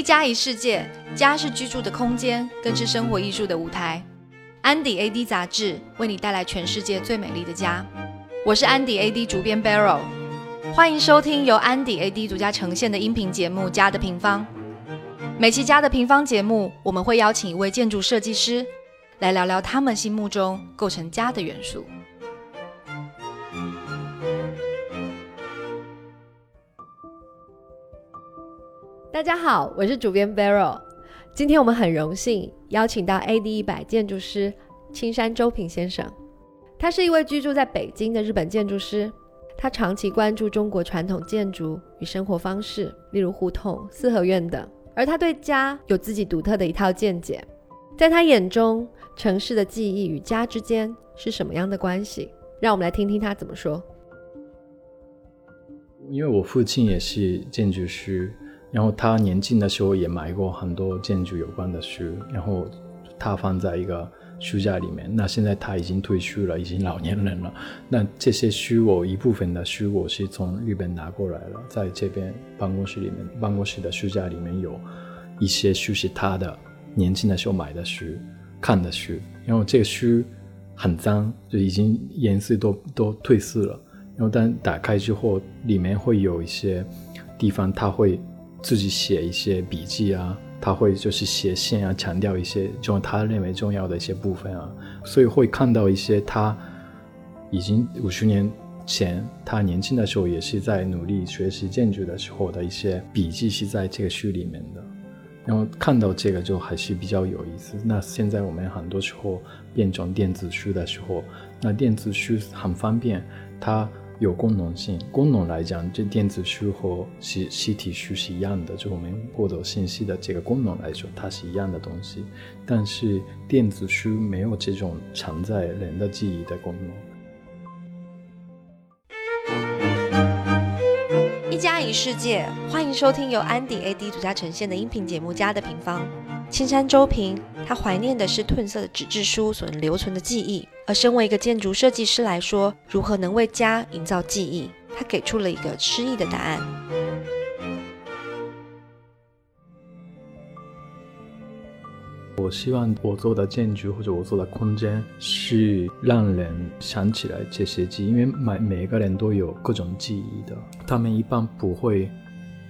一家一世界，家是居住的空间，更是生活艺术的舞台。安迪 AD 杂志为你带来全世界最美丽的家。我是安迪 AD 主编 Barrow，欢迎收听由安迪 AD 独家呈现的音频节目《家的平方》。每期《家的平方》节目，我们会邀请一位建筑设计师来聊聊他们心目中构成家的元素。大家好，我是主编 Barrow。今天我们很荣幸邀请到 AD 一百建筑师青山周平先生。他是一位居住在北京的日本建筑师，他长期关注中国传统建筑与生活方式，例如胡同、四合院等。而他对家有自己独特的一套见解。在他眼中，城市的记忆与家之间是什么样的关系？让我们来听听他怎么说。因为我父亲也是建筑师。然后他年轻的时候也买过很多建筑有关的书，然后他放在一个书架里面。那现在他已经退休了，已经老年人了。那这些书我一部分的书我是从日本拿过来了，在这边办公室里面，办公室的书架里面有一些书是他的年轻的时候买的书、看的书。然后这个书很脏，就已经颜色都都褪色了。然后但打开之后，里面会有一些地方他会。自己写一些笔记啊，他会就是写信啊，强调一些就他认为重要的一些部分啊，所以会看到一些他已经五十年前他年轻的时候也是在努力学习建筑的时候的一些笔记是在这个书里面的，然后看到这个就还是比较有意思。那现在我们很多时候变成电子书的时候，那电子书很方便，它。有功能性，功能来讲，这电子书和实实体书是一样的，就我们获得信息的这个功能来说，它是一样的东西。但是电子书没有这种承载人的记忆的功能。一家一世界，欢迎收听由安迪 AD 独家呈现的音频节目《家的平方》。青山周平，他怀念的是褪色的纸质书所能留存的记忆。而身为一个建筑设计师来说，如何能为家营造记忆？他给出了一个诗意的答案。我希望我做的建筑或者我做的空间是让人想起来这些记忆，因为每每个人都有各种记忆的，他们一般不会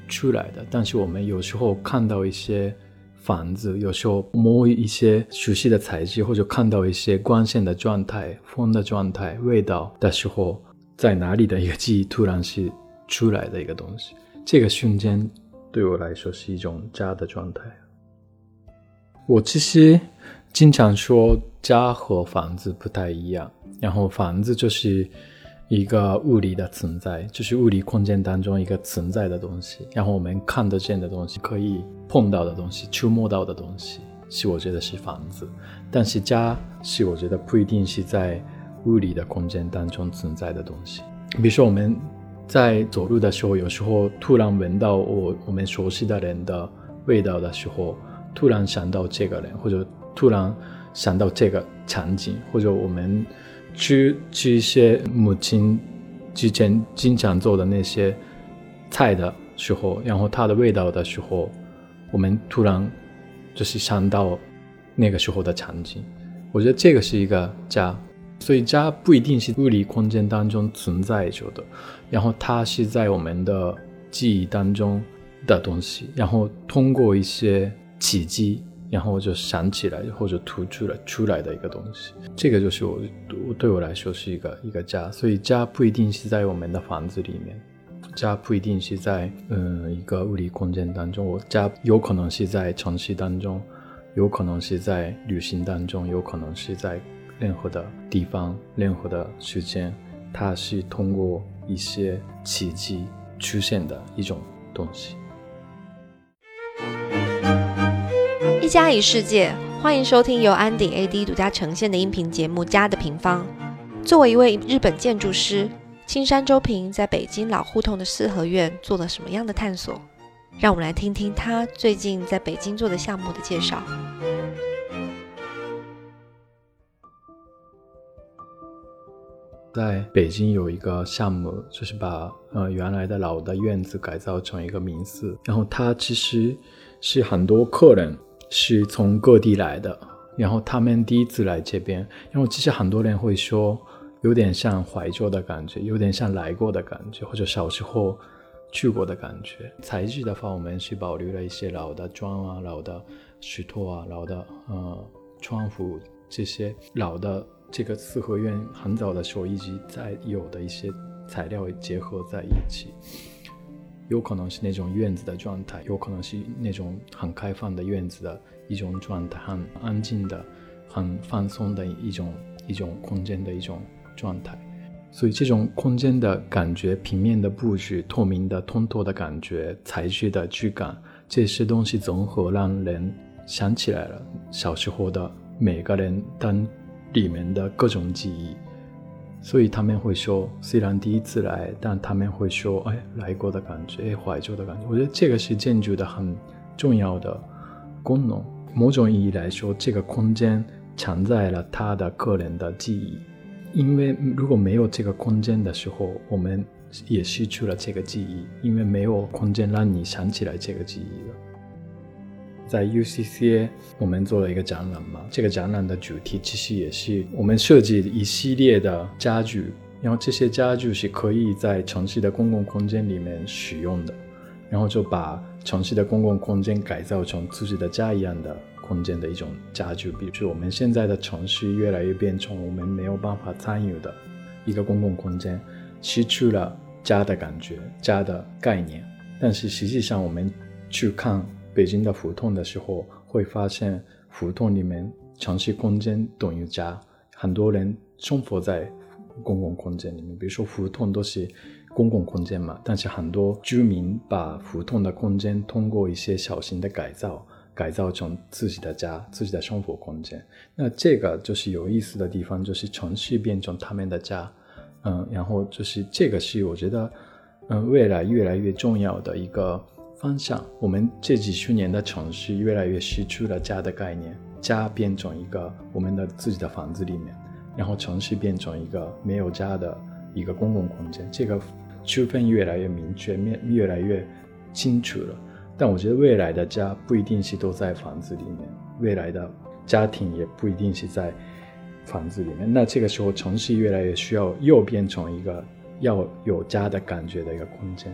出来的。但是我们有时候看到一些。房子有时候摸一些熟悉的材质，或者看到一些光线的状态、风的状态、味道的时候，在哪里的一个记忆突然是出来的一个东西，这个瞬间对我来说是一种家的状态。我其实经常说家和房子不太一样，然后房子就是。一个物理的存在，就是物理空间当中一个存在的东西，然后我们看得见的东西，可以碰到的东西，触摸到的东西，是我觉得是房子。但是家是我觉得不一定是在物理的空间当中存在的东西。比如说我们在走路的时候，有时候突然闻到我我们熟悉的人的味道的时候，突然想到这个人，或者突然想到这个场景，或者我们。吃吃一些母亲之前经常做的那些菜的时候，然后它的味道的时候，我们突然就是想到那个时候的场景。我觉得这个是一个家，所以家不一定是物理空间当中存在着的，然后它是在我们的记忆当中的东西，然后通过一些契机。然后我就想起来，或者突出来出来的一个东西，这个就是我，对我来说是一个一个家。所以家不一定是在我们的房子里面，家不一定是在嗯一个物理空间当中。我家有可能是在城市当中，有可能是在旅行当中，有可能是在任何的地方、任何的时间，它是通过一些奇迹出现的一种东西。家一世界，欢迎收听由安鼎 AD 独家呈现的音频节目《家的平方》。作为一位日本建筑师，青山周平在北京老胡同的四合院做了什么样的探索？让我们来听听他最近在北京做的项目的介绍。在北京有一个项目，就是把呃原来的老的院子改造成一个民宿，然后它其实是很多客人是从各地来的，然后他们第一次来这边，然后其实很多人会说有点像怀旧的感觉，有点像来过的感觉，或者小时候去过的感觉。材质的话，我们是保留了一些老的砖啊、老的石头啊、老的呃窗户这些老的。这个四合院很早的时候一直在有的一些材料结合在一起，有可能是那种院子的状态，有可能是那种很开放的院子的一种状态，很安静的、很放松的一种一种空间的一种状态。所以这种空间的感觉、平面的布局、透明的通透的感觉、材质的质感，这些东西综合让人想起来了小时候的每个人当。里面的各种记忆，所以他们会说，虽然第一次来，但他们会说，哎，来过的感觉，哎，怀旧的感觉。我觉得这个是建筑的很重要的功能。某种意义来说，这个空间承载了他的个人的记忆，因为如果没有这个空间的时候，我们也失去了这个记忆，因为没有空间让你想起来这个记忆了。在 UCCA，我们做了一个展览嘛。这个展览的主题其实也是我们设计一系列的家具，然后这些家具是可以在城市的公共空间里面使用的，然后就把城市的公共空间改造成自己的家一样的空间的一种家具。比如说我们现在的城市越来越变成我们没有办法参与的一个公共空间，失去了家的感觉、家的概念。但是实际上，我们去看。北京的胡同的时候，会发现胡同里面城市空间等于家，很多人生活在公共空间里面。比如说胡同都是公共空间嘛，但是很多居民把胡同的空间通过一些小型的改造，改造成自己的家、自己的生活空间。那这个就是有意思的地方，就是城市变成他们的家，嗯，然后就是这个是我觉得，嗯，未来越来越重要的一个。方向，我们这几十年的城市越来越失去了家的概念，家变成一个我们的自己的房子里面，然后城市变成一个没有家的一个公共空间，这个区分越来越明确，面越来越清楚了。但我觉得未来的家不一定是都在房子里面，未来的家庭也不一定是在房子里面。那这个时候，城市越来越需要又变成一个要有家的感觉的一个空间。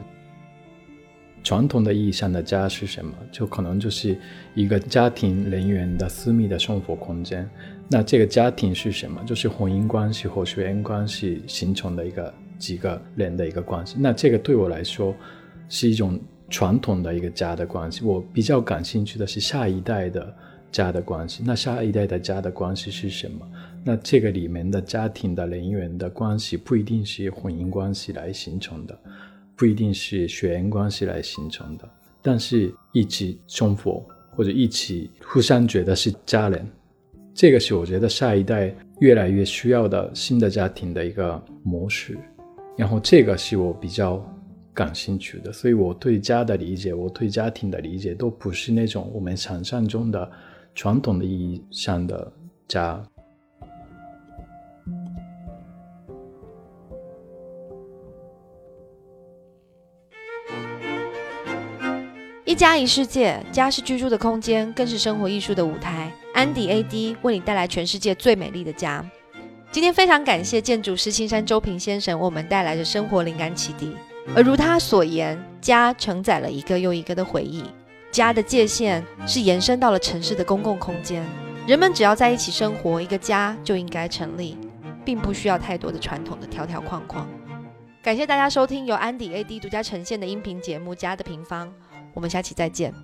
传统的意义上的家是什么？就可能就是一个家庭人员的私密的生活空间。那这个家庭是什么？就是婚姻关系或血缘关系形成的一个几个人的一个关系。那这个对我来说是一种传统的一个家的关系。我比较感兴趣的是下一代的家的关系。那下一代的家的关系是什么？那这个里面的家庭的人员的关系不一定是婚姻关系来形成的。不一定是血缘关系来形成的，但是一起生活或者一起互相觉得是家人，这个是我觉得下一代越来越需要的新的家庭的一个模式。然后这个是我比较感兴趣的，所以我对家的理解，我对家庭的理解都不是那种我们想象中的传统的意义上的家。家一世界，家是居住的空间，更是生活艺术的舞台。安迪 AD 为你带来全世界最美丽的家。今天非常感谢建筑师青山周平先生为我们带来的生活灵感启迪。而如他所言，家承载了一个又一个的回忆。家的界限是延伸到了城市的公共空间，人们只要在一起生活，一个家就应该成立，并不需要太多的传统的条条框框。感谢大家收听由安迪 AD 独家呈现的音频节目《家的平方》。我们下期再见。